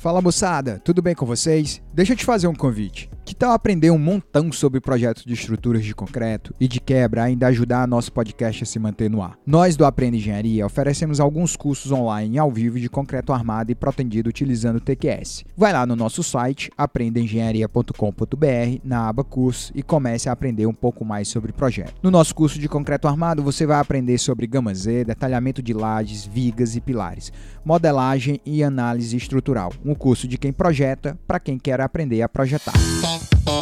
Fala moçada, tudo bem com vocês? Deixa eu te fazer um convite. Que tal aprender um montão sobre projetos de estruturas de concreto e de quebra ainda ajudar nosso podcast a se manter no ar? Nós do Aprenda Engenharia oferecemos alguns cursos online ao vivo de concreto armado e protendido utilizando TQS. Vai lá no nosso site aprendaengenharia.com.br na aba curso e comece a aprender um pouco mais sobre o projeto. No nosso curso de concreto armado você vai aprender sobre gama Z, detalhamento de lajes, vigas e pilares, modelagem e análise estrutural um curso de quem projeta para quem quer aprender a projetar. Thank you.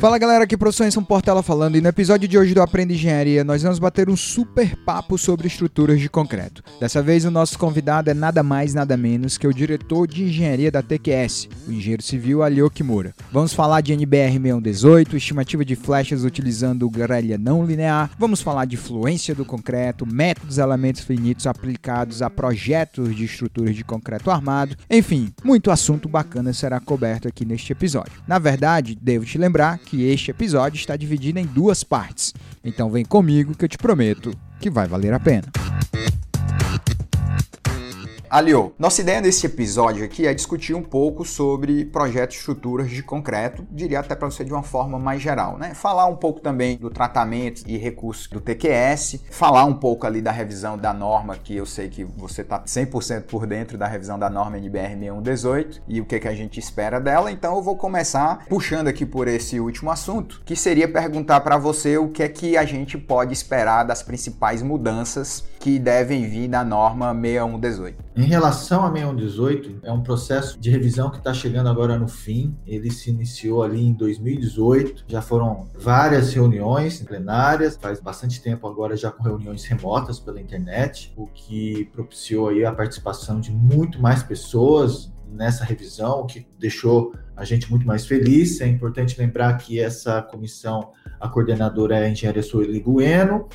Fala galera, aqui é professor Enson Portela falando e no episódio de hoje do Aprenda Engenharia nós vamos bater um super papo sobre estruturas de concreto. Dessa vez o nosso convidado é nada mais nada menos que o diretor de engenharia da TQS, o engenheiro civil Alio Kimura. Vamos falar de NBR 6118, estimativa de flechas utilizando grelha não linear, vamos falar de fluência do concreto, métodos elementos finitos aplicados a projetos de estruturas de concreto armado, enfim, muito assunto bacana será coberto aqui neste episódio. Na verdade, devo te lembrar que este episódio está dividido em duas partes. Então vem comigo que eu te prometo que vai valer a pena. Alio, nossa ideia nesse episódio aqui é discutir um pouco sobre projetos estruturas de concreto, diria até para você de uma forma mais geral, né? Falar um pouco também do tratamento e recursos do TQS, falar um pouco ali da revisão da norma, que eu sei que você está 100% por dentro da revisão da norma NBR 6118 e o que, que a gente espera dela, então eu vou começar puxando aqui por esse último assunto, que seria perguntar para você o que é que a gente pode esperar das principais mudanças que devem vir da norma 6118. Em relação a 6118, é um processo de revisão que está chegando agora no fim. Ele se iniciou ali em 2018, já foram várias reuniões plenárias, faz bastante tempo agora já com reuniões remotas pela internet, o que propiciou aí a participação de muito mais pessoas nessa revisão, o que deixou a gente muito mais feliz. É importante lembrar que essa comissão, a coordenadora é a engenheira Sueli Bueno,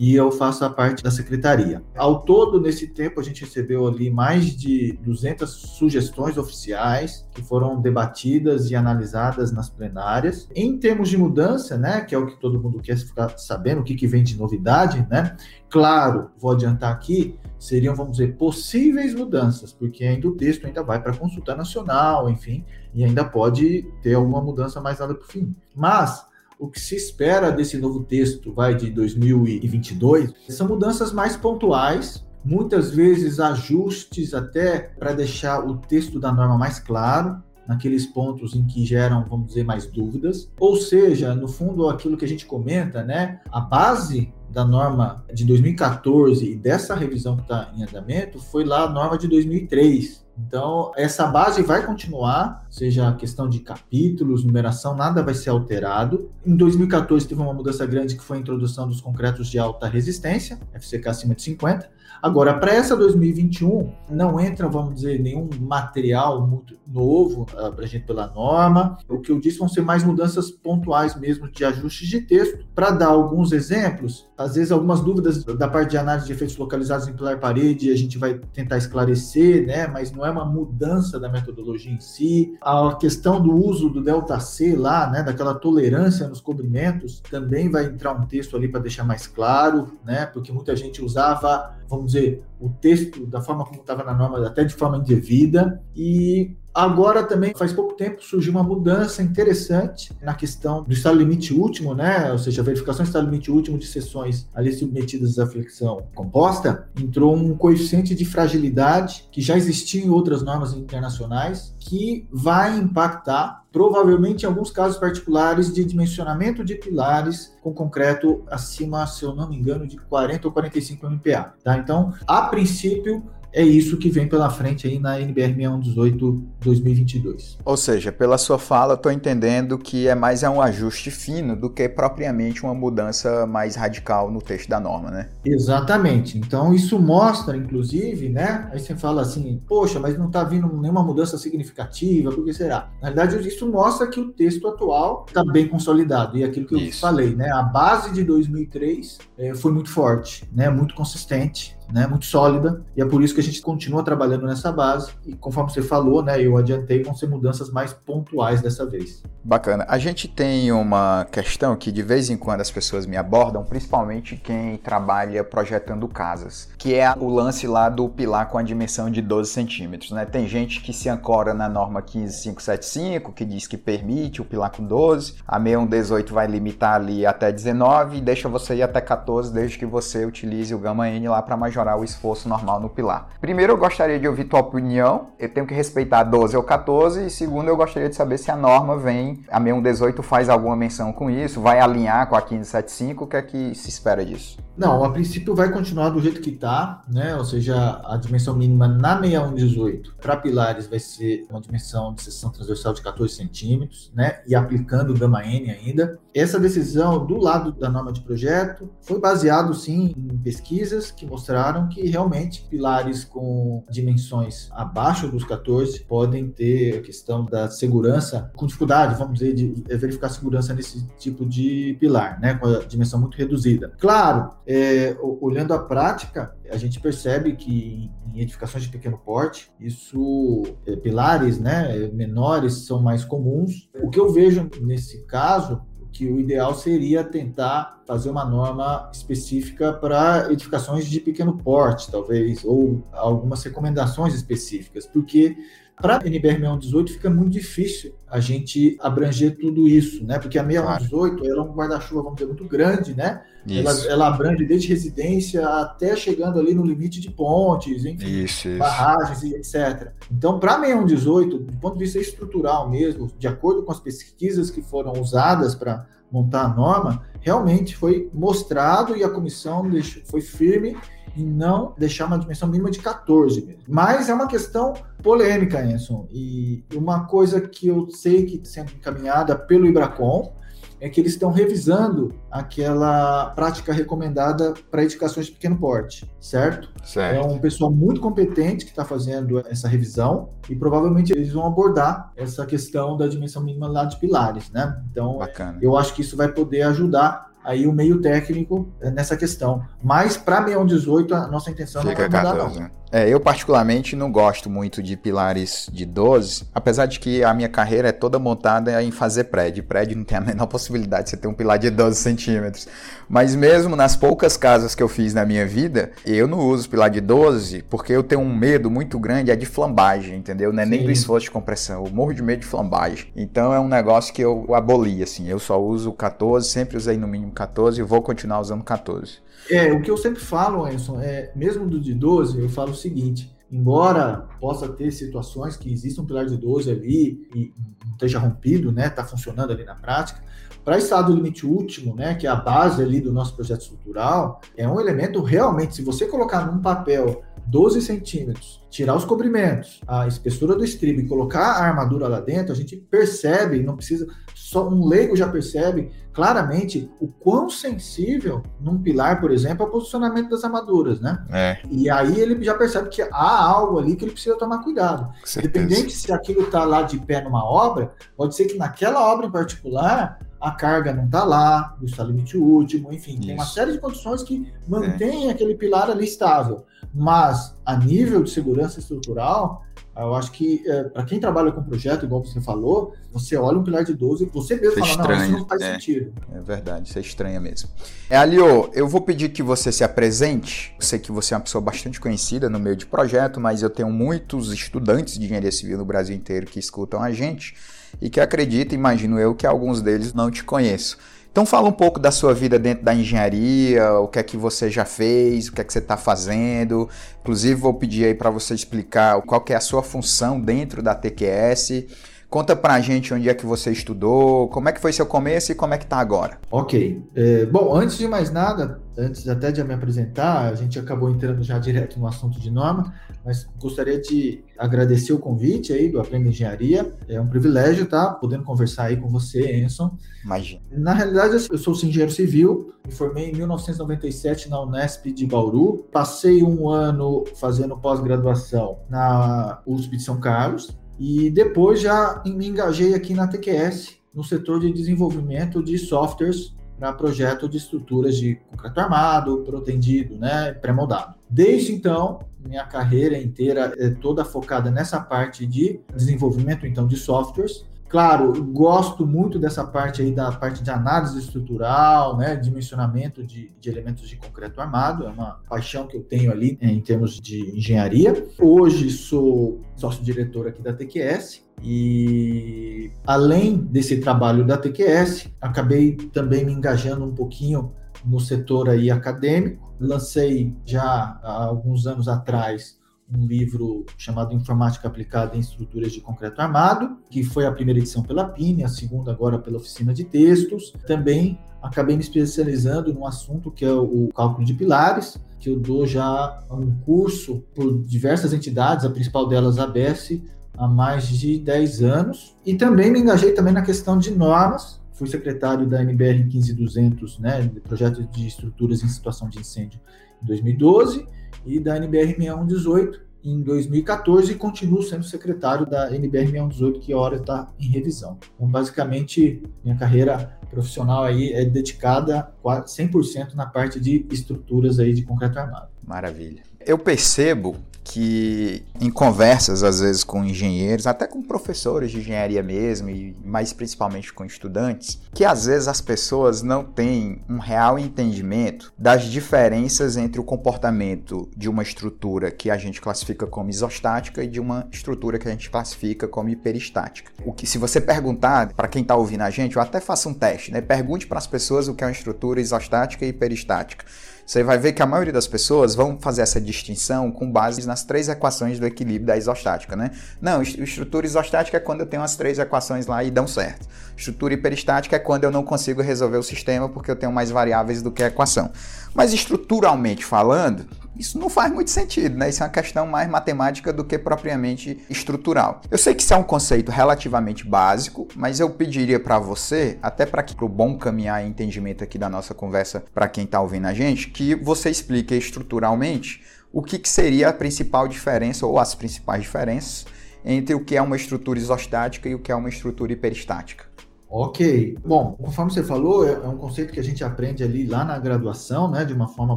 e eu faço a parte da secretaria. Ao todo, nesse tempo, a gente recebeu ali mais de 200 sugestões oficiais que foram debatidas e analisadas nas plenárias. Em termos de mudança, né, que é o que todo mundo quer ficar sabendo, o que, que vem de novidade, né? Claro, vou adiantar aqui, seriam, vamos dizer, possíveis mudanças, porque ainda o texto ainda vai para consulta nacional, enfim, e ainda pode ter alguma mudança mais nada para o fim. Mas o que se espera desse novo texto, vai de 2022, são mudanças mais pontuais, muitas vezes ajustes até para deixar o texto da norma mais claro, naqueles pontos em que geram, vamos dizer, mais dúvidas. Ou seja, no fundo, aquilo que a gente comenta, né? A base da norma de 2014 e dessa revisão que está em andamento foi lá a norma de 2003. Então, essa base vai continuar, seja a questão de capítulos, numeração, nada vai ser alterado. Em 2014 teve uma mudança grande que foi a introdução dos concretos de alta resistência, FCK acima de 50. Agora, para essa 2021, não entra, vamos dizer, nenhum material muito novo ah, para a gente pela norma. O que eu disse vão ser mais mudanças pontuais mesmo de ajustes de texto. Para dar alguns exemplos, às vezes algumas dúvidas da parte de análise de efeitos localizados em pilar parede, a gente vai tentar esclarecer, né? Mas não é uma mudança da metodologia em si. A questão do uso do delta C lá, né? Daquela tolerância nos cobrimentos, também vai entrar um texto ali para deixar mais claro, né? Porque muita gente usava, vamos dizer, o texto da forma como estava na norma, até de forma indevida. E Agora também, faz pouco tempo, surgiu uma mudança interessante na questão do estado limite último, né? Ou seja, a verificação do estado limite último de sessões ali submetidas à flexão composta, entrou um coeficiente de fragilidade que já existia em outras normas internacionais, que vai impactar, provavelmente em alguns casos particulares, de dimensionamento de pilares com concreto acima, se eu não me engano, de 40 ou 45 MPa. Tá? Então, a princípio, é isso que vem pela frente aí na NBR 6118 2022. Ou seja, pela sua fala, eu estou entendendo que é mais é um ajuste fino do que propriamente uma mudança mais radical no texto da norma, né? Exatamente. Então isso mostra, inclusive, né? Aí você fala assim, poxa, mas não está vindo nenhuma mudança significativa, por que será? Na verdade, isso mostra que o texto atual está bem consolidado. E aquilo que eu isso. falei, né? A base de 2003 é, foi muito forte, né? Muito consistente né, muito sólida, e é por isso que a gente continua trabalhando nessa base, e conforme você falou, né, eu adiantei, vão ser mudanças mais pontuais dessa vez. Bacana. A gente tem uma questão que de vez em quando as pessoas me abordam, principalmente quem trabalha projetando casas, que é o lance lá do pilar com a dimensão de 12 centímetros, né? Tem gente que se ancora na norma 15575, que diz que permite o pilar com 12, a 6118 vai limitar ali até 19 e deixa você ir até 14 desde que você utilize o gama N lá para o esforço normal no pilar. Primeiro, eu gostaria de ouvir tua opinião. Eu tenho que respeitar 12 ou 14 e segundo, eu gostaria de saber se a norma vem, a 6118 faz alguma menção com isso, vai alinhar com a 1575, o que é que se espera disso? Não, a princípio vai continuar do jeito que está, né? Ou seja, a dimensão mínima na 6118 para pilares vai ser uma dimensão de seção transversal de 14 centímetros, né? E aplicando o gama N ainda. Essa decisão do lado da norma de projeto foi baseado sim em pesquisas que mostraram que realmente pilares com dimensões abaixo dos 14 podem ter a questão da segurança com dificuldade, vamos dizer, de verificar segurança nesse tipo de pilar, né? Com a dimensão muito reduzida. Claro, é, olhando a prática, a gente percebe que em edificações de pequeno porte, isso, é, pilares né, menores são mais comuns. O que eu vejo nesse caso que o ideal seria tentar fazer uma norma específica para edificações de pequeno porte, talvez, ou algumas recomendações específicas, porque para a NBR 6118 fica muito difícil a gente abranger tudo isso, né? Porque a 6118 claro. ela é um guarda-chuva, vamos dizer, muito grande, né? Ela, ela, abrange desde residência até chegando ali no limite de pontes, enfim, isso, barragens e etc. Então, para a 6118, do ponto de vista estrutural mesmo, de acordo com as pesquisas que foram usadas para montar a norma, realmente foi mostrado e a comissão foi firme e não deixar uma dimensão mínima de 14 mesmo. Mas é uma questão polêmica, Enson. E uma coisa que eu sei que está sendo encaminhada pelo Ibracon é que eles estão revisando aquela prática recomendada para edificações de pequeno porte, certo? certo? É um pessoal muito competente que está fazendo essa revisão e provavelmente eles vão abordar essa questão da dimensão mínima lá de pilares, né? Então, Bacana. eu acho que isso vai poder ajudar aí o meio técnico nessa questão. Mas para 6118, a nossa intenção Fica não é mudar 14, não. Né? É, eu particularmente não gosto muito de pilares de 12, apesar de que a minha carreira é toda montada em fazer prédio. Prédio não tem a menor possibilidade de você ter um pilar de 12 centímetros. Mas mesmo nas poucas casas que eu fiz na minha vida, eu não uso pilar de 12 porque eu tenho um medo muito grande, é de flambagem, entendeu? Não é Sim. nem do esforço de compressão, eu morro de medo de flambagem. Então é um negócio que eu aboli, assim. Eu só uso 14, sempre usei no mínimo 14 e vou continuar usando 14. É, o que eu sempre falo, Anderson, é, mesmo do de 12, eu falo seguinte, embora possa ter situações que exista um pilar de 12 ali e não esteja rompido, né, está funcionando ali na prática, para estado limite último, né, que é a base ali do nosso projeto estrutural, é um elemento realmente, se você colocar num papel 12 centímetros, tirar os cobrimentos, a espessura do estribo e colocar a armadura lá dentro, a gente percebe, não precisa, só um leigo já percebe claramente o quão sensível num pilar, por exemplo, é o posicionamento das armaduras, né? É. E aí ele já percebe que há algo ali que ele precisa tomar cuidado. Independente se aquilo está lá de pé numa obra, pode ser que naquela obra em particular a carga não está lá, o está limite último, enfim, Isso. tem uma série de condições que mantém é. aquele pilar ali estável. Mas a nível de segurança estrutural, eu acho que é, para quem trabalha com projeto, igual você falou, você olha um pilar de 12 e você mesmo você fala, estranha, não, isso não faz é, sentido. É verdade, isso é estranha mesmo. É, Alio, eu vou pedir que você se apresente. Eu sei que você é uma pessoa bastante conhecida no meio de projeto, mas eu tenho muitos estudantes de engenharia civil no Brasil inteiro que escutam a gente e que acredito, imagino eu, que alguns deles não te conheçam. Então fala um pouco da sua vida dentro da engenharia, o que é que você já fez, o que é que você está fazendo. Inclusive vou pedir aí para você explicar qual que é a sua função dentro da TQS. Conta pra gente onde é que você estudou, como é que foi seu começo e como é que tá agora. Ok. É, bom, antes de mais nada, antes até de me apresentar, a gente acabou entrando já direto no assunto de norma, mas gostaria de agradecer o convite aí do Aprenda Engenharia. É um privilégio, tá? Podendo conversar aí com você, Enson. Imagina. Na realidade, eu sou engenheiro civil, me formei em 1997 na Unesp de Bauru. Passei um ano fazendo pós-graduação na USP de São Carlos e depois já me engajei aqui na TQS, no setor de desenvolvimento de softwares para projeto de estruturas de concreto armado, protendido, né, pré-moldado. Desde então, minha carreira inteira é toda focada nessa parte de desenvolvimento então de softwares. Claro, gosto muito dessa parte aí da parte de análise estrutural, né, dimensionamento de, de elementos de concreto armado, é uma paixão que eu tenho ali é, em termos de engenharia. Hoje sou sócio-diretor aqui da TQS, e além desse trabalho da TQS, acabei também me engajando um pouquinho no setor aí acadêmico. Lancei já há alguns anos atrás um livro chamado Informática Aplicada em Estruturas de Concreto Armado, que foi a primeira edição pela PINE, a segunda agora pela Oficina de Textos. Também acabei me especializando num assunto que é o cálculo de pilares, que eu dou já um curso por diversas entidades, a principal delas a ABS, há mais de 10 anos. E também me engajei também na questão de normas. Fui secretário da NBR 15200, né, projeto de estruturas em situação de incêndio em 2012 e da NBR 6118 em 2014 e continuo sendo secretário da NBR 6118 que agora está em revisão. Então, basicamente, minha carreira profissional aí é dedicada 100% na parte de estruturas aí de concreto armado. Maravilha. Eu percebo que em conversas às vezes com engenheiros, até com professores de engenharia mesmo e mais principalmente com estudantes, que às vezes as pessoas não têm um real entendimento das diferenças entre o comportamento de uma estrutura que a gente classifica como isostática e de uma estrutura que a gente classifica como hiperestática. O que se você perguntar para quem está ouvindo a gente, eu até faço um teste, né? Pergunte para as pessoas o que é uma estrutura isostática e hiperestática você vai ver que a maioria das pessoas vão fazer essa distinção com base nas três equações do equilíbrio da isostática, né? Não, estrutura isostática é quando eu tenho as três equações lá e dão certo. Estrutura hiperestática é quando eu não consigo resolver o sistema porque eu tenho mais variáveis do que a equação. Mas estruturalmente falando, isso não faz muito sentido, né? Isso é uma questão mais matemática do que propriamente estrutural. Eu sei que isso é um conceito relativamente básico, mas eu pediria para você, até para o bom caminhar e entendimento aqui da nossa conversa para quem está ouvindo a gente, que você explique estruturalmente o que, que seria a principal diferença ou as principais diferenças entre o que é uma estrutura isostática e o que é uma estrutura hiperestática. Ok. Bom, conforme você falou, é, é um conceito que a gente aprende ali lá na graduação, né, de uma forma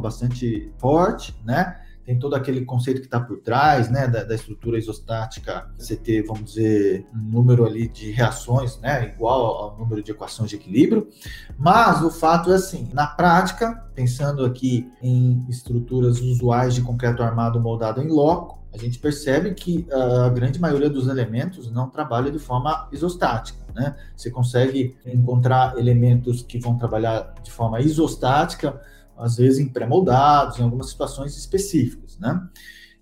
bastante forte, né? Tem todo aquele conceito que está por trás, né, da, da, estrutura isostática, você ter, vamos dizer, um número ali de reações, né, igual ao número de equações de equilíbrio. Mas o fato é assim, na prática, pensando aqui em estruturas usuais de concreto armado moldado em loco, a gente percebe que a grande maioria dos elementos não trabalha de forma isostática. Né? Você consegue encontrar elementos que vão trabalhar de forma isostática, às vezes em pré-moldados, em algumas situações específicas. Né?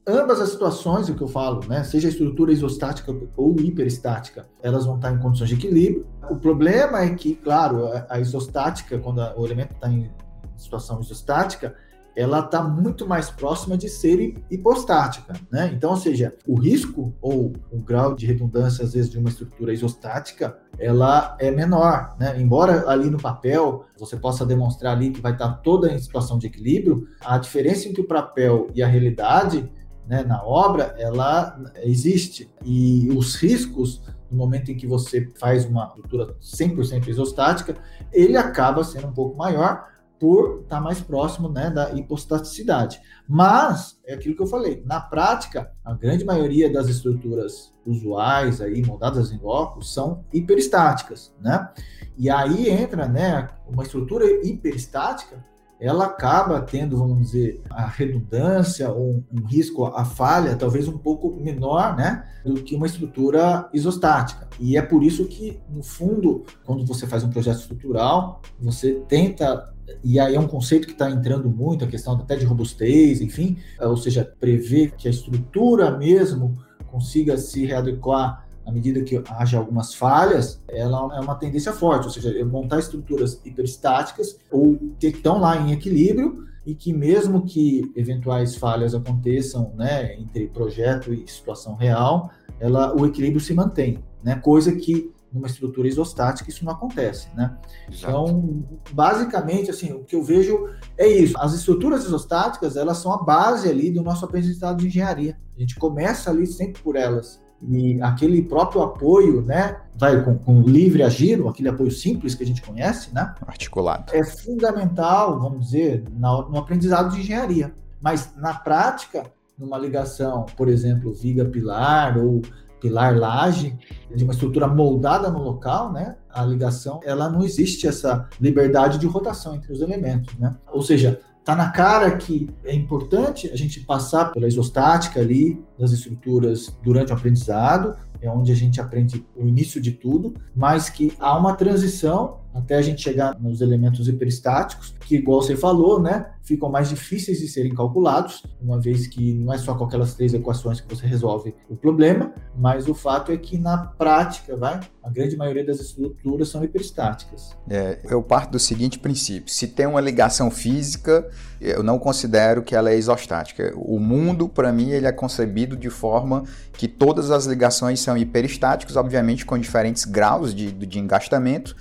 Ambas as situações, o que eu falo, né, seja a estrutura isostática ou hiperestática, elas vão estar em condições de equilíbrio. O problema é que, claro, a isostática, quando o elemento está em situação isostática, ela está muito mais próxima de ser hipostática, né? Então, ou seja, o risco ou o grau de redundância, às vezes, de uma estrutura isostática, ela é menor, né? Embora ali no papel você possa demonstrar ali que vai estar toda em situação de equilíbrio, a diferença entre o papel e a realidade, né, na obra, ela existe. E os riscos no momento em que você faz uma estrutura 100% isostática, ele acaba sendo um pouco maior, por estar tá mais próximo né, da hipostaticidade. Mas, é aquilo que eu falei, na prática, a grande maioria das estruturas usuais, aí, moldadas em loco, são hiperestáticas, né? E aí entra né, uma estrutura hiperestática, ela acaba tendo, vamos dizer, a redundância ou um risco à falha talvez um pouco menor, né, do que uma estrutura isostática. E é por isso que, no fundo, quando você faz um projeto estrutural, você tenta e aí é um conceito que está entrando muito, a questão até de robustez, enfim, é, ou seja, prever que a estrutura mesmo consiga se readequar à medida que haja algumas falhas, ela é uma tendência forte, ou seja, montar estruturas hiperestáticas ou que estão lá em equilíbrio e que mesmo que eventuais falhas aconteçam, né, entre projeto e situação real, ela, o equilíbrio se mantém, né, coisa que numa estrutura isostática, isso não acontece, né? Exato. Então, basicamente, assim, o que eu vejo é isso. As estruturas isostáticas, elas são a base ali do nosso aprendizado de engenharia. A gente começa ali sempre por elas. e aquele próprio apoio, né, vai com, com livre agir, aquele apoio simples que a gente conhece, né? Articulado. É fundamental, vamos dizer, no aprendizado de engenharia. Mas na prática, numa ligação, por exemplo, viga-pilar ou pilar-laje, de uma estrutura moldada no local, né? A ligação, ela não existe essa liberdade de rotação entre os elementos, né? Ou seja, Tá na cara que é importante a gente passar pela isostática ali das estruturas durante o aprendizado, é onde a gente aprende o início de tudo, mas que há uma transição até a gente chegar nos elementos hiperestáticos, que, igual você falou, né, ficam mais difíceis de serem calculados, uma vez que não é só com aquelas três equações que você resolve o problema, mas o fato é que na prática, vai, a grande maioria das estruturas são hiperestáticas. É, eu parto do seguinte princípio: se tem uma ligação física, eu não considero que ela é isostática. O mundo, para mim, ele é concebido de forma que todas as ligações são hiperestáticas, obviamente com diferentes graus de, de engastamento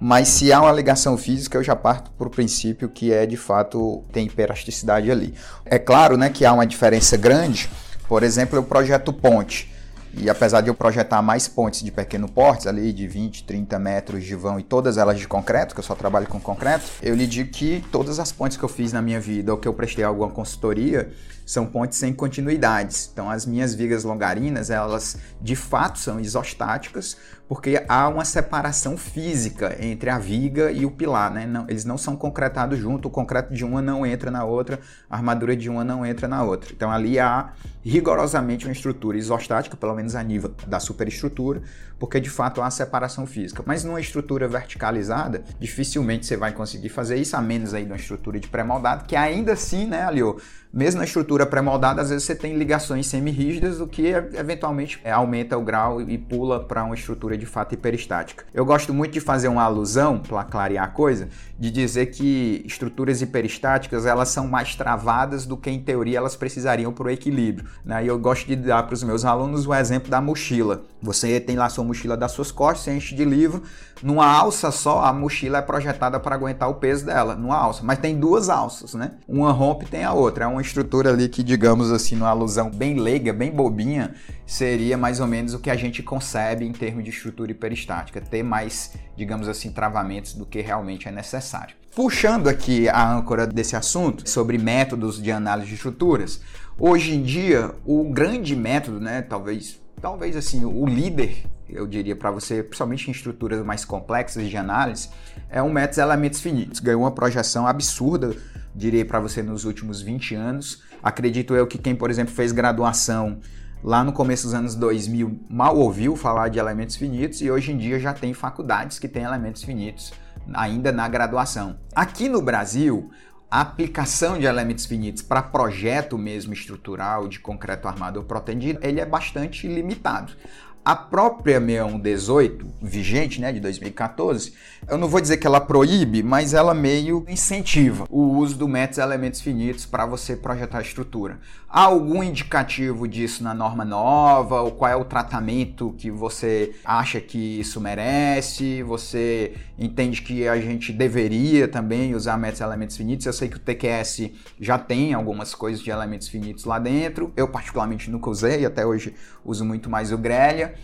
mas se há uma ligação física, eu já parto para o princípio que é de fato tem hiperasticidade ali. É claro né, que há uma diferença grande, por exemplo, eu projeto ponte. E apesar de eu projetar mais pontes de pequeno porte, ali de 20, 30 metros de vão e todas elas de concreto, que eu só trabalho com concreto, eu lhe digo que todas as pontes que eu fiz na minha vida ou que eu prestei alguma consultoria são pontes sem continuidades. Então as minhas vigas longarinas, elas de fato são isostáticas, porque há uma separação física entre a viga e o pilar, né? Não, eles não são concretados junto, o concreto de uma não entra na outra, a armadura de uma não entra na outra. Então ali há rigorosamente uma estrutura isostática, pelo menos a nível da superestrutura, porque de fato há separação física. Mas numa estrutura verticalizada, dificilmente você vai conseguir fazer isso, a menos aí de uma estrutura de pré-moldado, que ainda assim, né, Alio, mesmo na estrutura pré-moldada, às vezes você tem ligações semi-rígidas, o que eventualmente é, aumenta o grau e pula para uma estrutura de fato hiperestática. Eu gosto muito de fazer uma alusão, para clarear a coisa, de dizer que estruturas hiperestáticas elas são mais travadas do que em teoria elas precisariam para o equilíbrio. Né? E eu gosto de dar para os meus alunos o exemplo da mochila. Você tem lá sua mochila das suas costas, você enche de livro, numa alça só, a mochila é projetada para aguentar o peso dela, numa alça. Mas tem duas alças, né? Uma rompe tem a outra. É uma estrutura ali que, digamos assim, numa alusão bem leiga, bem bobinha, seria mais ou menos o que a gente concebe em termos de estrutura hiperestática. Ter mais, digamos assim, travamentos do que realmente é necessário. Puxando aqui a âncora desse assunto sobre métodos de análise de estruturas, hoje em dia o grande método, né, talvez, talvez assim, o líder eu diria para você, principalmente em estruturas mais complexas de análise, é um método de elementos finitos. Ganhou uma projeção absurda, diria para você, nos últimos 20 anos. Acredito eu que quem, por exemplo, fez graduação lá no começo dos anos 2000 mal ouviu falar de elementos finitos e hoje em dia já tem faculdades que têm elementos finitos ainda na graduação. Aqui no Brasil, a aplicação de elementos finitos para projeto mesmo estrutural de concreto armado ou protendido, ele é bastante limitado. A própria 6118, vigente, né, de 2014, eu não vou dizer que ela proíbe, mas ela meio incentiva o uso do método elementos finitos para você projetar a estrutura. Há algum indicativo disso na norma nova? Ou qual é o tratamento que você acha que isso merece? Você entende que a gente deveria também usar métodos elementos finitos? Eu sei que o TQS já tem algumas coisas de elementos finitos lá dentro. Eu particularmente nunca usei, até hoje uso muito mais o Grelha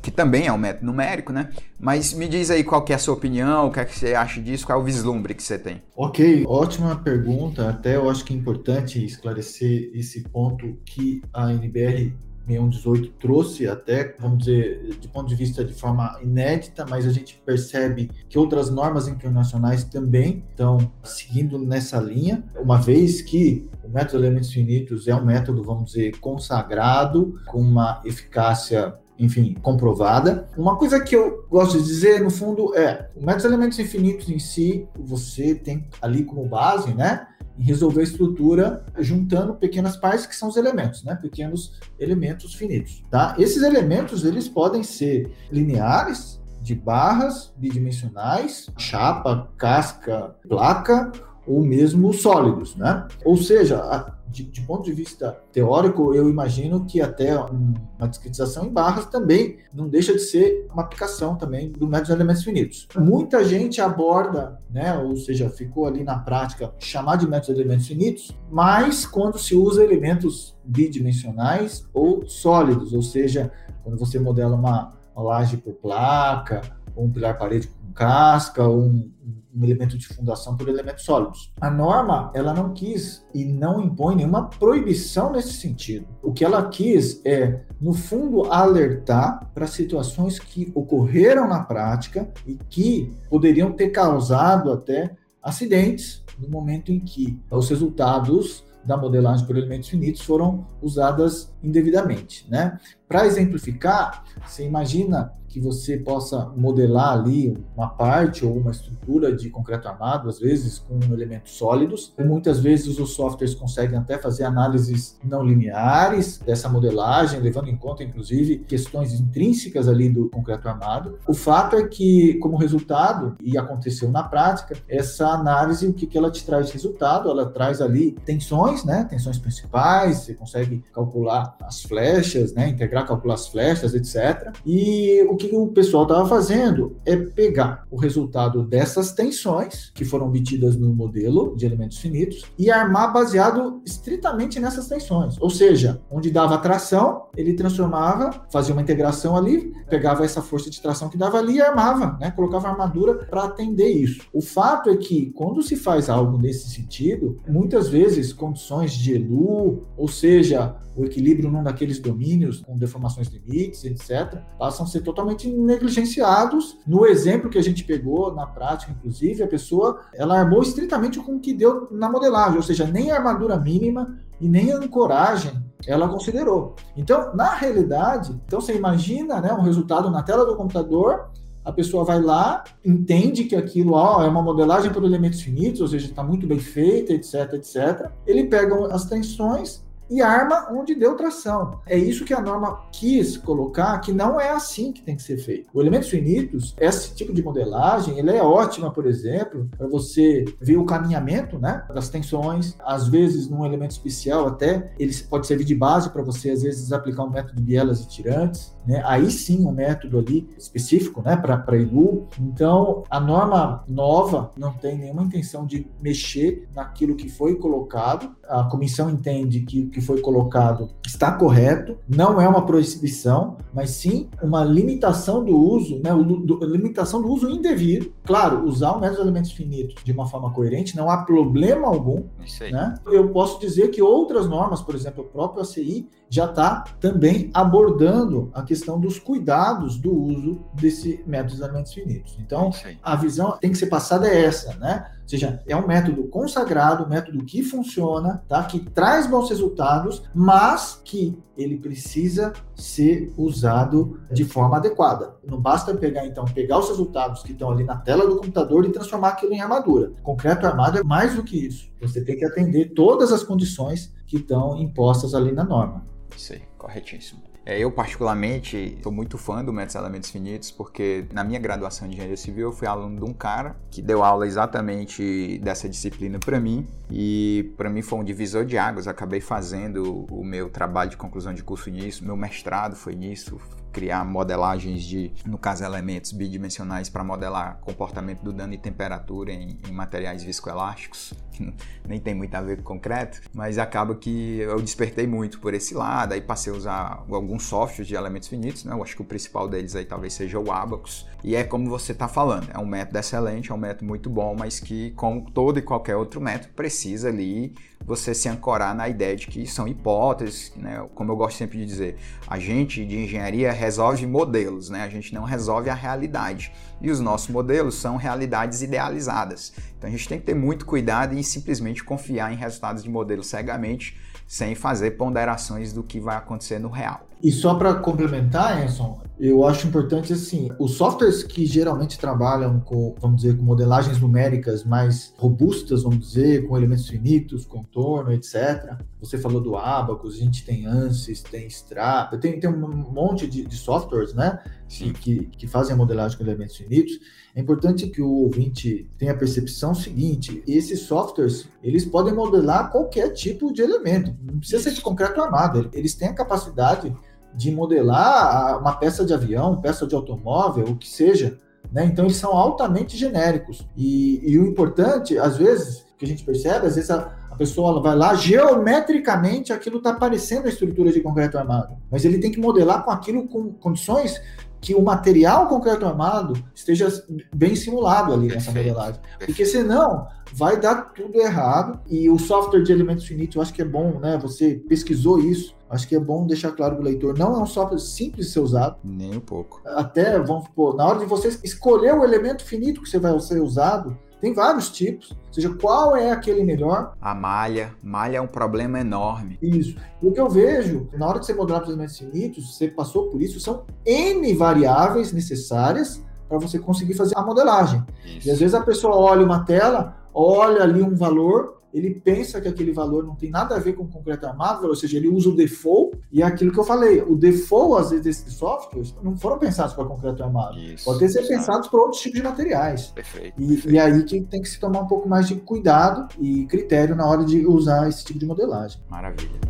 que também é um método numérico, né? Mas me diz aí qual que é a sua opinião, o que, é que você acha disso, qual é o vislumbre que você tem? Ok, ótima pergunta. Até eu acho que é importante esclarecer esse ponto que a NBR 6118 trouxe até, vamos dizer, de ponto de vista de forma inédita, mas a gente percebe que outras normas internacionais também estão seguindo nessa linha, uma vez que o método de elementos finitos é um método, vamos dizer, consagrado, com uma eficácia enfim, comprovada. Uma coisa que eu gosto de dizer, no fundo, é o método de elementos infinitos em si, você tem ali como base, né? Resolver a estrutura juntando pequenas partes que são os elementos, né? Pequenos elementos finitos, tá? Esses elementos, eles podem ser lineares, de barras bidimensionais, chapa, casca, placa, ou mesmo sólidos, né? Ou seja, de, de, ponto de vista teórico, eu imagino que até uma discretização em barras também não deixa de ser uma aplicação também do método de elementos finitos. Muita gente aborda, né, ou seja, ficou ali na prática chamar de método de elementos finitos, mas quando se usa elementos bidimensionais ou sólidos, ou seja, quando você modela uma, laje por placa, um pilar parede com casca, um, um elemento de fundação por elementos sólidos. A norma, ela não quis e não impõe nenhuma proibição nesse sentido. O que ela quis é, no fundo, alertar para situações que ocorreram na prática e que poderiam ter causado até acidentes no momento em que os resultados da modelagem por elementos finitos foram usadas indevidamente, né? Para exemplificar, você imagina que você possa modelar ali uma parte ou uma estrutura de concreto armado, às vezes com elementos sólidos. Muitas vezes os softwares conseguem até fazer análises não lineares dessa modelagem, levando em conta inclusive questões intrínsecas ali do concreto armado. O fato é que, como resultado, e aconteceu na prática, essa análise, o que, que ela te traz de resultado? Ela traz ali tensões, né? Tensões principais, você consegue calcular as flechas, né? Integrar, calcular as flechas, etc. E o que o pessoal estava fazendo é pegar o resultado dessas tensões que foram obtidas no modelo de elementos finitos e armar baseado estritamente nessas tensões. Ou seja, onde dava tração, ele transformava, fazia uma integração ali, pegava essa força de tração que dava ali e armava, né? colocava armadura para atender isso. O fato é que quando se faz algo nesse sentido, muitas vezes condições de ELU, ou seja, o equilíbrio num daqueles domínios com deformações limites, etc., passam a ser totalmente negligenciados. No exemplo que a gente pegou na prática, inclusive, a pessoa ela armou estritamente com o que deu na modelagem, ou seja, nem a armadura mínima e nem a ancoragem ela considerou. Então, na realidade, então você imagina né, um resultado na tela do computador a pessoa vai lá, entende que aquilo ó, é uma modelagem por elementos finitos, ou seja, está muito bem feita, etc, etc. Ele pega as tensões e arma onde deu tração. É isso que a norma quis colocar, que não é assim que tem que ser feito. O elementos finitos, esse tipo de modelagem, ele é ótima, por exemplo, para você ver o caminhamento né, das tensões. Às vezes, num elemento especial, até ele pode servir de base para você, às vezes, aplicar um método de bielas e tirantes. Né? Aí sim, um método ali específico né, para ILU. Então, a norma nova não tem nenhuma intenção de mexer naquilo que foi colocado. A comissão entende que que foi colocado está correto, não é uma proibição, mas sim uma limitação do uso, né, do, limitação do uso indevido. Claro, usar o método de elementos finitos de uma forma coerente não há problema algum. Né? Eu posso dizer que outras normas, por exemplo, o próprio ACI, já está também abordando a questão dos cuidados do uso desse método de elementos finitos. Então, a visão tem que ser passada é essa, né? Ou seja, é um método consagrado, um método que funciona, tá? que traz bons resultados, mas que ele precisa ser usado de forma adequada. Não basta pegar, então, pegar os resultados que estão ali na tela do computador e transformar aquilo em armadura. Concreto armado é mais do que isso. Você tem que atender todas as condições que estão impostas ali na norma. Isso aí, corretíssimo. É, eu, particularmente, sou muito fã do Métodos Elementos Finitos, porque na minha graduação de Engenharia Civil eu fui aluno de um cara que deu aula exatamente dessa disciplina para mim, e para mim foi um divisor de águas. Acabei fazendo o meu trabalho de conclusão de curso nisso, meu mestrado foi nisso, criar modelagens de, no caso, elementos bidimensionais para modelar comportamento do dano e temperatura em, em materiais viscoelásticos, que nem tem muito a ver com concreto, mas acaba que eu despertei muito por esse lado, aí passei a usar alguns softwares de elementos finitos, né? Eu acho que o principal deles aí talvez seja o Abacus, e é como você está falando, é um método excelente, é um método muito bom, mas que, como todo e qualquer outro método, precisa ali você se ancorar na ideia de que são hipóteses, né? Como eu gosto sempre de dizer, a gente de engenharia resolve modelos, né? A gente não resolve a realidade. E os nossos modelos são realidades idealizadas. Então a gente tem que ter muito cuidado em simplesmente confiar em resultados de modelos cegamente, sem fazer ponderações do que vai acontecer no real. E só para complementar, Enson, eu acho importante assim, os softwares que geralmente trabalham com, vamos dizer, com modelagens numéricas mais robustas, vamos dizer, com elementos finitos, contorno, etc. Você falou do Abacus, a gente tem ANSYS, tem Strap, tem, tem um monte de, de softwares, né? que, que fazem a modelagem com elementos finitos, é importante que o ouvinte tenha a percepção seguinte: esses softwares eles podem modelar qualquer tipo de elemento, não precisa ser de concreto armado, eles têm a capacidade de modelar uma peça de avião, peça de automóvel, o que seja. Né? Então, eles são altamente genéricos. E, e, o importante, às vezes, que a gente percebe, às vezes a, a pessoa vai lá, geometricamente aquilo está parecendo a estrutura de concreto armado. Mas ele tem que modelar com aquilo com condições que o material concreto armado esteja bem simulado ali nessa modelagem. Porque senão vai dar tudo errado. E o software de elementos finitos, eu acho que é bom, né? Você pesquisou isso. Acho que é bom deixar claro para o leitor. Não é um software simples de ser usado. Nem um pouco. Até, vamos supor, na hora de você escolher o elemento finito que você vai ser usado, tem vários tipos, ou seja, qual é aquele melhor? A malha. Malha é um problema enorme. Isso. E o que eu vejo, na hora de você modelar procedimentos finitos, você passou por isso, são N variáveis necessárias para você conseguir fazer a modelagem. Isso. E às vezes a pessoa olha uma tela, olha ali um valor, ele pensa que aquele valor não tem nada a ver com o concreto armado, ou seja, ele usa o default, e é aquilo que eu falei, o default, às vezes, desses softwares não foram pensados para concreto armado. Isso, Pode ter sido pensados para outros tipos de materiais. Perfeito, e, perfeito. e aí que tem que se tomar um pouco mais de cuidado e critério na hora de usar esse tipo de modelagem. Maravilha.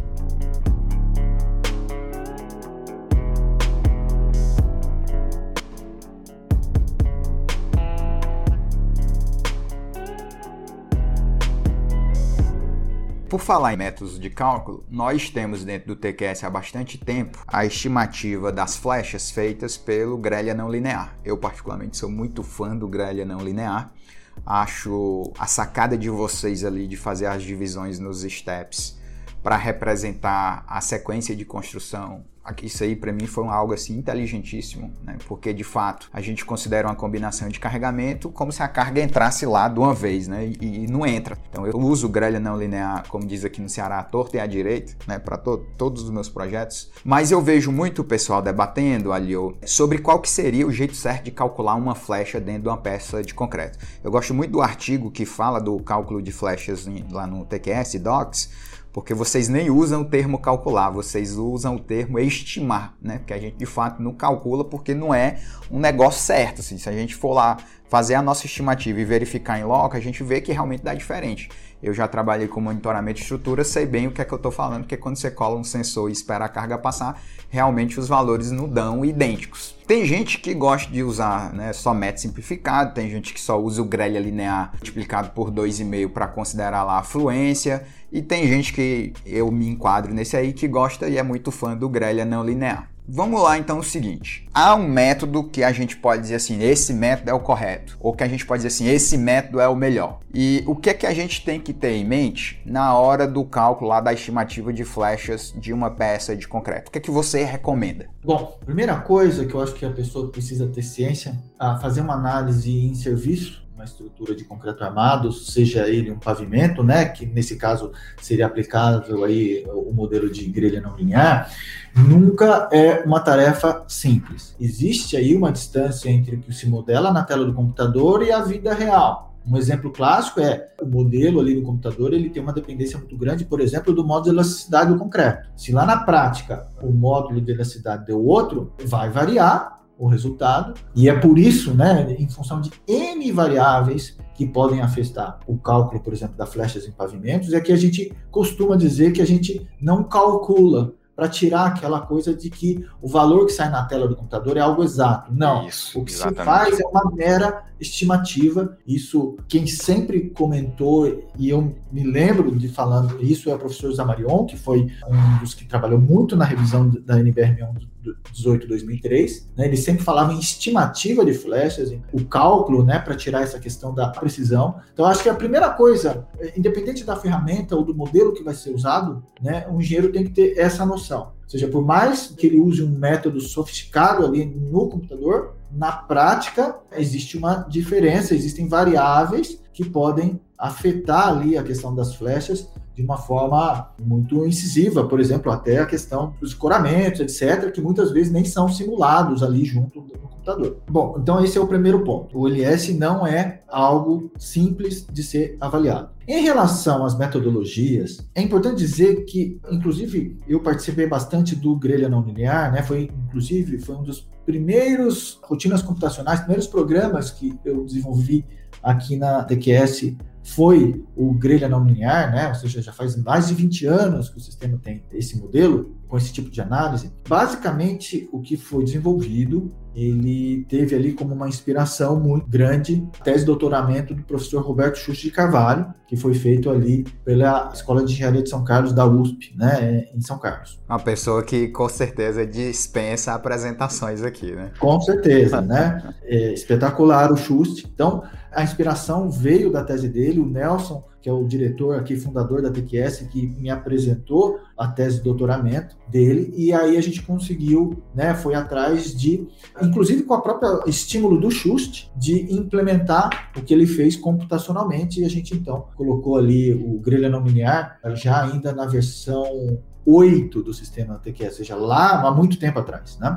Falar em métodos de cálculo, nós temos dentro do TQS há bastante tempo a estimativa das flechas feitas pelo grelha não linear. Eu particularmente sou muito fã do grelha não linear. Acho a sacada de vocês ali de fazer as divisões nos steps para representar a sequência de construção isso aí para mim foi algo assim inteligentíssimo, né? porque de fato a gente considera uma combinação de carregamento como se a carga entrasse lá de uma vez, né? E, e não entra. Então eu uso grelha não linear, como diz aqui no Ceará, à torta e à direita, né? Para to todos os meus projetos. Mas eu vejo muito o pessoal debatendo ali sobre qual que seria o jeito certo de calcular uma flecha dentro de uma peça de concreto. Eu gosto muito do artigo que fala do cálculo de flechas lá no TQS Docs porque vocês nem usam o termo calcular, vocês usam o termo estimar, né? Porque a gente de fato não calcula porque não é um negócio certo. Assim. Se a gente for lá fazer a nossa estimativa e verificar em loco, a gente vê que realmente dá diferente. Eu já trabalhei com monitoramento de estrutura, sei bem o que é que eu estou falando, porque quando você cola um sensor e espera a carga passar, realmente os valores não dão idênticos. Tem gente que gosta de usar né, só método simplificado, tem gente que só usa o grelha linear multiplicado por 2,5 para considerar lá a fluência, e tem gente que eu me enquadro nesse aí que gosta e é muito fã do grelha não linear. Vamos lá então o seguinte: há um método que a gente pode dizer assim, esse método é o correto, ou que a gente pode dizer assim, esse método é o melhor. E o que é que a gente tem que ter em mente na hora do cálculo lá da estimativa de flechas de uma peça de concreto? O que é que você recomenda? Bom, primeira coisa que eu acho que a pessoa precisa ter ciência, a fazer uma análise em serviço uma estrutura de concreto armado, seja ele um pavimento, né, que nesse caso seria aplicável aí o modelo de grelha não linear, nunca é uma tarefa simples. Existe aí uma distância entre o que se modela na tela do computador e a vida real. Um exemplo clássico é o modelo ali no computador, ele tem uma dependência muito grande, por exemplo, do módulo de elasticidade do concreto. Se lá na prática o módulo de elasticidade deu outro, vai variar o resultado. E é por isso, né, em função de N variáveis que podem afetar o cálculo, por exemplo, das flechas em pavimentos, é que a gente costuma dizer que a gente não calcula para tirar aquela coisa de que o valor que sai na tela do computador é algo exato. Não. Isso, o que exatamente. se faz é uma mera estimativa. Isso, quem sempre comentou, e eu me lembro de falando isso, é o professor Zamarion, que foi um dos que trabalhou muito na revisão da NBR 18-2003. Né? Ele sempre falava em estimativa de flechas, o cálculo né, para tirar essa questão da precisão. Então, acho que a primeira coisa, independente da ferramenta ou do modelo que vai ser usado, né, um engenheiro tem que ter essa noção. Ou seja, por mais que ele use um método sofisticado ali no computador, na prática existe uma diferença, existem variáveis que podem afetar ali a questão das flechas de uma forma muito incisiva, por exemplo, até a questão dos coramentos, etc., que muitas vezes nem são simulados ali junto no computador. Bom, então esse é o primeiro ponto. O LS não é algo simples de ser avaliado. Em relação às metodologias, é importante dizer que, inclusive, eu participei bastante do Grelha Não Linear, né? Foi, inclusive, foi um dos primeiros rotinas computacionais, primeiros programas que eu desenvolvi aqui na TQS foi o grelha não linear, né? Ou seja, já faz mais de 20 anos que o sistema tem esse modelo com esse tipo de análise. Basicamente, o que foi desenvolvido, ele teve ali como uma inspiração muito grande a tese de doutoramento do professor Roberto Xuxa de Carvalho, que foi feito ali pela Escola de Engenharia de São Carlos da USP, né, em São Carlos. Uma pessoa que com certeza dispensa apresentações aqui, né? Com certeza, né? É espetacular o Schuster. Então, a inspiração veio da tese dele, o Nelson, que é o diretor aqui, fundador da TQS, que me apresentou a tese de doutoramento dele, e aí a gente conseguiu, né, foi atrás de, inclusive com a própria estímulo do Schust, de implementar o que ele fez computacionalmente, e a gente então colocou ali o grelha não linear, já ainda na versão 8 do sistema TQS, ou seja, lá há muito tempo atrás, né?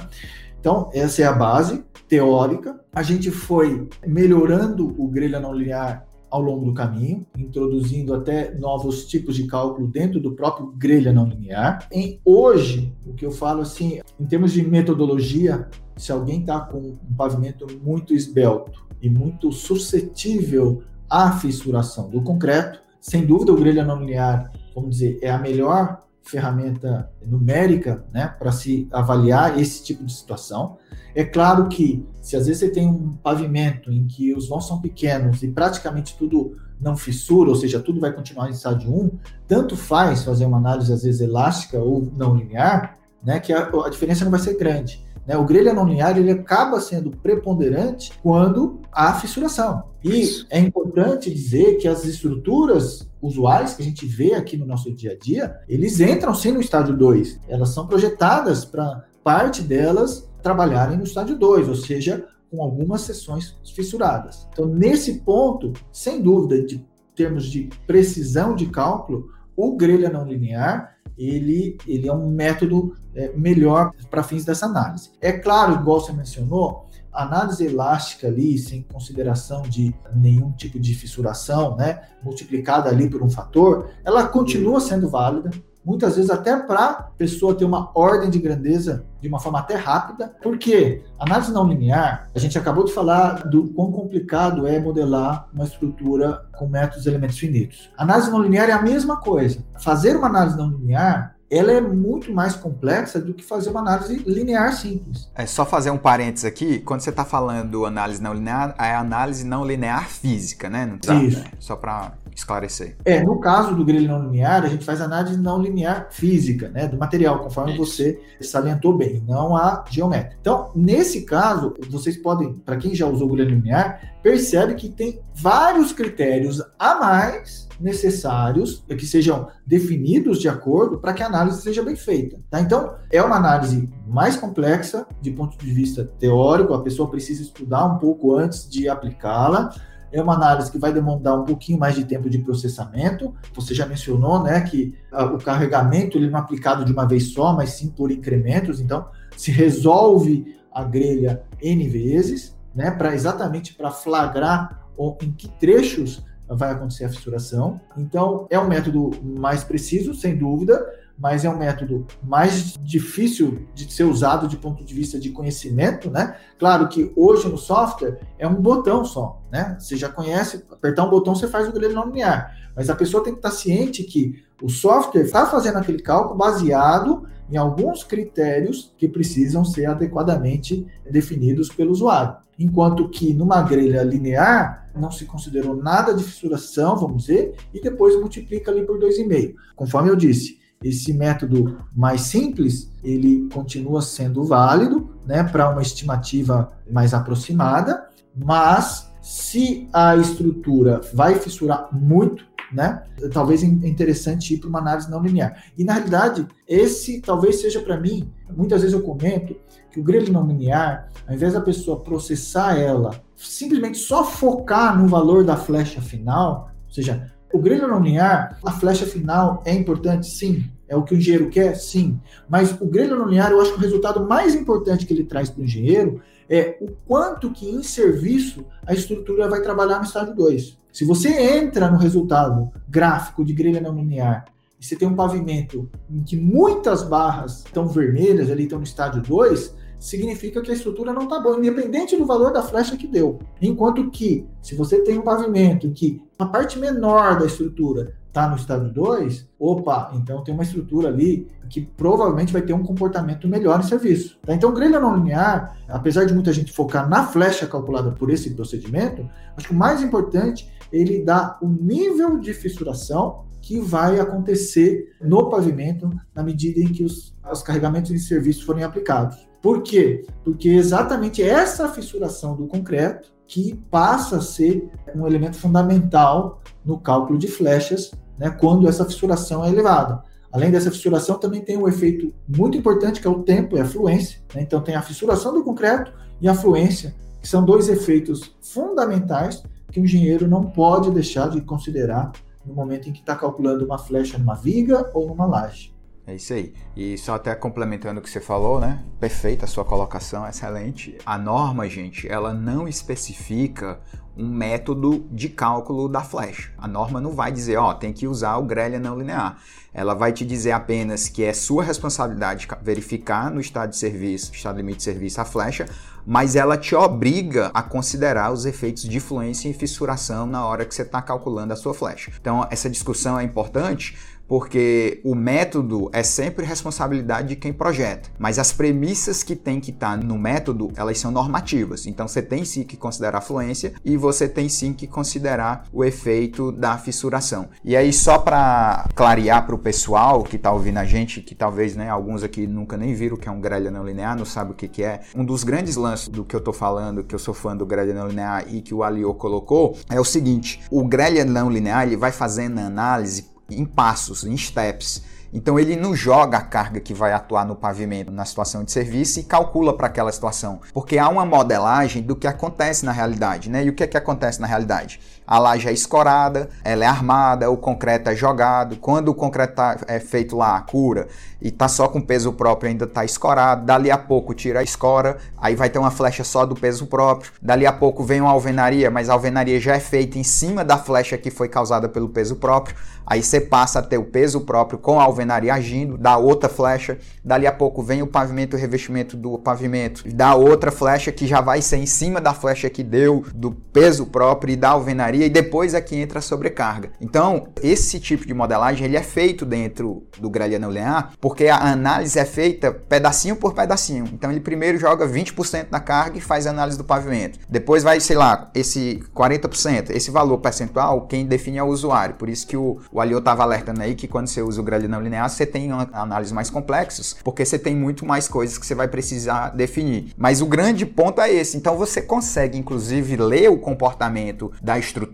Então, essa é a base teórica. A gente foi melhorando o grelha não linear ao longo do caminho, introduzindo até novos tipos de cálculo dentro do próprio grelha não linear. Em hoje, o que eu falo assim, em termos de metodologia, se alguém está com um pavimento muito esbelto e muito suscetível à fissuração do concreto, sem dúvida o grelha não linear, vamos dizer, é a melhor ferramenta numérica né, para se avaliar esse tipo de situação. É claro que, se às vezes você tem um pavimento em que os vãos são pequenos e praticamente tudo não fissura, ou seja, tudo vai continuar em estádio 1, tanto faz fazer uma análise, às vezes, elástica ou não linear, né, que a, a diferença não vai ser grande. Né? O grelha não linear ele acaba sendo preponderante quando há fissuração. E Isso. é importante dizer que as estruturas usuais que a gente vê aqui no nosso dia a dia, eles entram sim no estádio 2. Elas são projetadas para parte delas trabalharem no estádio 2, ou seja, com algumas seções fissuradas. Então, nesse ponto, sem dúvida, de termos de precisão de cálculo, o grelha não linear ele, ele é um método é, melhor para fins dessa análise. É claro, igual você mencionou, análise elástica ali, sem consideração de nenhum tipo de fissuração, né, multiplicada ali por um fator, ela continua sendo válida, muitas vezes até para a pessoa ter uma ordem de grandeza de uma forma até rápida, porque análise não linear, a gente acabou de falar do quão complicado é modelar uma estrutura com métodos elementos finitos. Análise não linear é a mesma coisa. Fazer uma análise não linear ela é muito mais complexa do que fazer uma análise linear simples. É só fazer um parênteses aqui, quando você está falando análise não linear, é análise não linear física, né? Não tá, Isso. Né? Só para esclarecer. É, no caso do grelho não linear, a gente faz análise não linear física, né, do material, conforme Isso. você salientou bem, não a geométrica. Então, nesse caso, vocês podem, para quem já usou o grelho linear, percebe que tem vários critérios a mais necessários que sejam definidos de acordo para que a análise seja bem feita. Tá? Então, é uma análise mais complexa de ponto de vista teórico, a pessoa precisa estudar um pouco antes de aplicá-la é uma análise que vai demandar um pouquinho mais de tempo de processamento. Você já mencionou, né, que uh, o carregamento ele não é aplicado de uma vez só, mas sim por incrementos. Então, se resolve a grelha n vezes, né, para exatamente para flagrar em que trechos vai acontecer a fissuração. Então, é um método mais preciso, sem dúvida, mas é um método mais difícil de ser usado de ponto de vista de conhecimento, né? Claro que hoje no software é um botão só, né? Você já conhece, apertar um botão você faz o grelho não linear, mas a pessoa tem que estar ciente que o software está fazendo aquele cálculo baseado em alguns critérios que precisam ser adequadamente definidos pelo usuário. Enquanto que numa grelha linear não se considerou nada de fissuração, vamos dizer, e depois multiplica ali por 2,5. Conforme eu disse, esse método mais simples, ele continua sendo válido, né, para uma estimativa mais aproximada, mas se a estrutura vai fissurar muito, né, talvez é interessante ir para uma análise não linear. E na realidade, esse talvez seja para mim, muitas vezes eu comento que o grelho não linear, ao invés da pessoa processar ela, simplesmente só focar no valor da flecha final, ou seja, o grelho não linear, a flecha final é importante? Sim. É o que o engenheiro quer? Sim. Mas o grelho não linear, eu acho que o resultado mais importante que ele traz para o engenheiro é o quanto que em serviço a estrutura vai trabalhar no estágio 2. Se você entra no resultado gráfico de grelha não linear e você tem um pavimento em que muitas barras estão vermelhas, ali estão no estádio 2, significa que a estrutura não está boa, independente do valor da flecha que deu. Enquanto que, se você tem um pavimento que a parte menor da estrutura está no estádio 2, opa, então tem uma estrutura ali que provavelmente vai ter um comportamento melhor em serviço. Tá? Então, grelha não linear, apesar de muita gente focar na flecha calculada por esse procedimento, acho que o mais importante ele dá o nível de fissuração que vai acontecer no pavimento na medida em que os, os carregamentos de serviço forem aplicados. Por quê? Porque exatamente essa fissuração do concreto que passa a ser um elemento fundamental no cálculo de flechas, né, quando essa fissuração é elevada. Além dessa fissuração, também tem um efeito muito importante que é o tempo e a fluência. Né? Então, tem a fissuração do concreto e a fluência, que são dois efeitos fundamentais que o engenheiro não pode deixar de considerar no momento em que está calculando uma flecha numa viga ou numa laje. É isso aí. E só até complementando o que você falou, né? Perfeita a sua colocação, excelente. A norma, gente, ela não especifica um método de cálculo da flecha. A norma não vai dizer, ó, tem que usar o grelha não linear. Ela vai te dizer apenas que é sua responsabilidade verificar no estado de serviço, estado limite de serviço, a flecha, mas ela te obriga a considerar os efeitos de fluência e fissuração na hora que você está calculando a sua flecha. Então, essa discussão é importante porque o método é sempre responsabilidade de quem projeta, mas as premissas que tem que estar tá no método, elas são normativas. Então você tem sim que considerar a fluência e você tem sim que considerar o efeito da fissuração. E aí só para clarear para o pessoal que está ouvindo a gente, que talvez né, alguns aqui nunca nem viram que é um grelha não linear, não sabe o que, que é. Um dos grandes lances do que eu estou falando, que eu sou fã do grelha não linear e que o Alio colocou, é o seguinte: o grelha não linear ele vai fazendo análise em passos, em steps. Então ele não joga a carga que vai atuar no pavimento na situação de serviço e calcula para aquela situação, porque há uma modelagem do que acontece na realidade, né? E o que é que acontece na realidade? A laje é escorada, ela é armada, o concreto é jogado. Quando o concreto tá, é feito lá, a cura, e tá só com peso próprio, ainda tá escorado. Dali a pouco tira a escora, aí vai ter uma flecha só do peso próprio. Dali a pouco vem uma alvenaria, mas a alvenaria já é feita em cima da flecha que foi causada pelo peso próprio. Aí você passa a ter o peso próprio com a alvenaria agindo, dá outra flecha. Dali a pouco vem o pavimento, o revestimento do pavimento, dá outra flecha que já vai ser em cima da flecha que deu do peso próprio e da alvenaria e depois aqui entra a sobrecarga. Então, esse tipo de modelagem ele é feito dentro do grelha linear porque a análise é feita pedacinho por pedacinho. Então, ele primeiro joga 20% da carga e faz a análise do pavimento. Depois vai, sei lá, esse 40%, esse valor percentual, quem define é o usuário. Por isso que o, o Alio estava alertando aí que quando você usa o não linear, você tem análises mais complexas, porque você tem muito mais coisas que você vai precisar definir. Mas o grande ponto é esse. Então, você consegue, inclusive, ler o comportamento da estrutura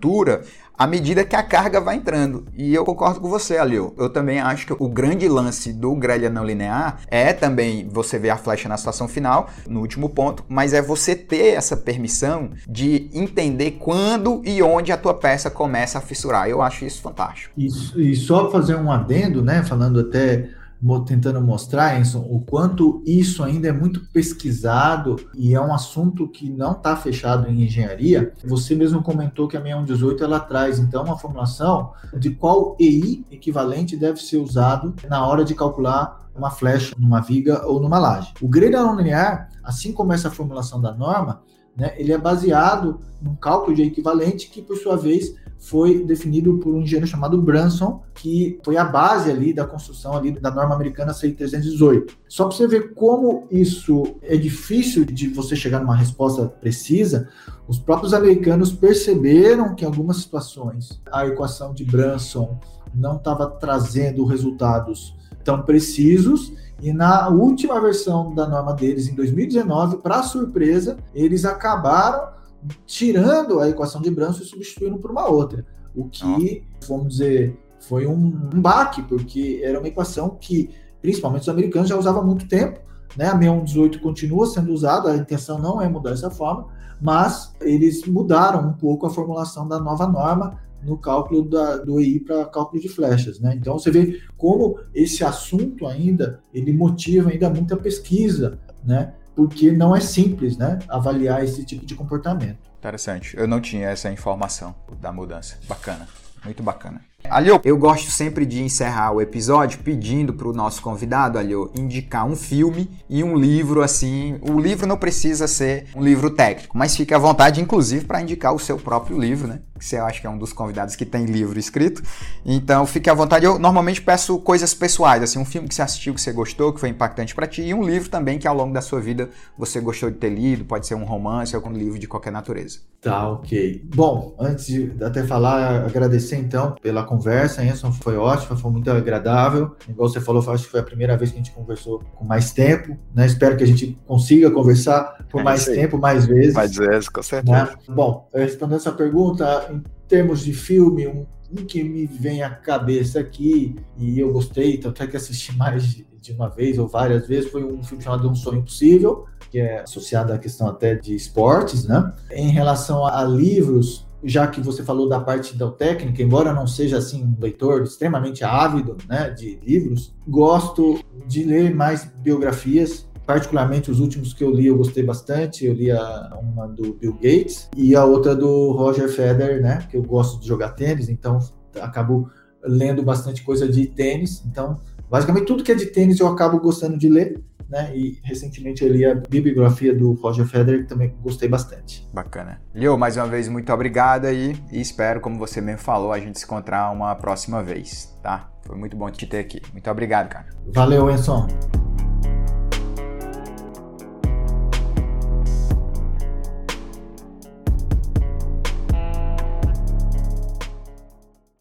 à medida que a carga vai entrando. E eu concordo com você, Alio. Eu também acho que o grande lance do grelha não linear é também você ver a flecha na situação final, no último ponto, mas é você ter essa permissão de entender quando e onde a tua peça começa a fissurar. Eu acho isso fantástico. Isso, e só fazer um adendo, né, falando até tentando mostrar, Enson, o quanto isso ainda é muito pesquisado e é um assunto que não está fechado em engenharia. Você mesmo comentou que a 6118 ela traz então uma formulação de qual EI equivalente deve ser usado na hora de calcular uma flecha numa viga ou numa laje. O grelha não linear, assim como essa formulação da norma, né, ele é baseado num cálculo de equivalente que, por sua vez, foi definido por um engenheiro chamado Branson, que foi a base ali da construção ali da norma americana CI 318. Só para você ver como isso é difícil de você chegar numa resposta precisa, os próprios americanos perceberam que em algumas situações a equação de Branson não estava trazendo resultados tão precisos e na última versão da norma deles, em 2019, para surpresa, eles acabaram tirando a equação de Branson e substituindo por uma outra. O que, vamos dizer, foi um, um baque, porque era uma equação que, principalmente os americanos, já usavam há muito tempo. Né? A 6118 continua sendo usada, a intenção não é mudar essa forma, mas eles mudaram um pouco a formulação da nova norma no cálculo da, do EI para cálculo de flechas, né? Então você vê como esse assunto ainda ele motiva ainda muita pesquisa, né? Porque não é simples, né, avaliar esse tipo de comportamento. Interessante. Eu não tinha essa informação da mudança. Bacana. Muito bacana. Aliô, eu gosto sempre de encerrar o episódio pedindo para o nosso convidado, Aliô, indicar um filme e um livro assim. O livro não precisa ser um livro técnico, mas fique à vontade, inclusive, para indicar o seu próprio livro, né? Que você acha que é um dos convidados que tem livro escrito. Então, fique à vontade. Eu normalmente peço coisas pessoais, assim, um filme que você assistiu, que você gostou, que foi impactante para ti, e um livro também que ao longo da sua vida você gostou de ter lido, pode ser um romance ou um livro de qualquer natureza. Tá, ok. Bom, antes de até falar, agradecer então pela conversa, Enson, foi ótima, foi muito agradável. Igual você falou, acho que foi a primeira vez que a gente conversou com mais tempo, né? Espero que a gente consiga conversar por é mais tempo, mais vezes. Mais vezes, com certeza. Né? Bom, respondendo essa pergunta, em termos de filme, um, um que me vem à cabeça aqui, e eu gostei, tanto é que assisti mais de, de uma vez ou várias vezes, foi um filme chamado Um Sonho Impossível, que é associado à questão até de esportes, né? Em relação a livros, já que você falou da parte da técnica, embora não seja assim um leitor extremamente ávido, né, de livros, gosto de ler mais biografias. Particularmente os últimos que eu li eu gostei bastante. Eu li a, uma do Bill Gates e a outra do Roger Federer, né, que eu gosto de jogar tênis, então acabo lendo bastante coisa de tênis. Então, basicamente tudo que é de tênis eu acabo gostando de ler né? E recentemente eu li a bibliografia do Roger Federer, que também gostei bastante. Bacana. Leo, mais uma vez, muito obrigado aí e espero, como você mesmo falou, a gente se encontrar uma próxima vez, tá? Foi muito bom te ter aqui. Muito obrigado, cara. Valeu, Enson.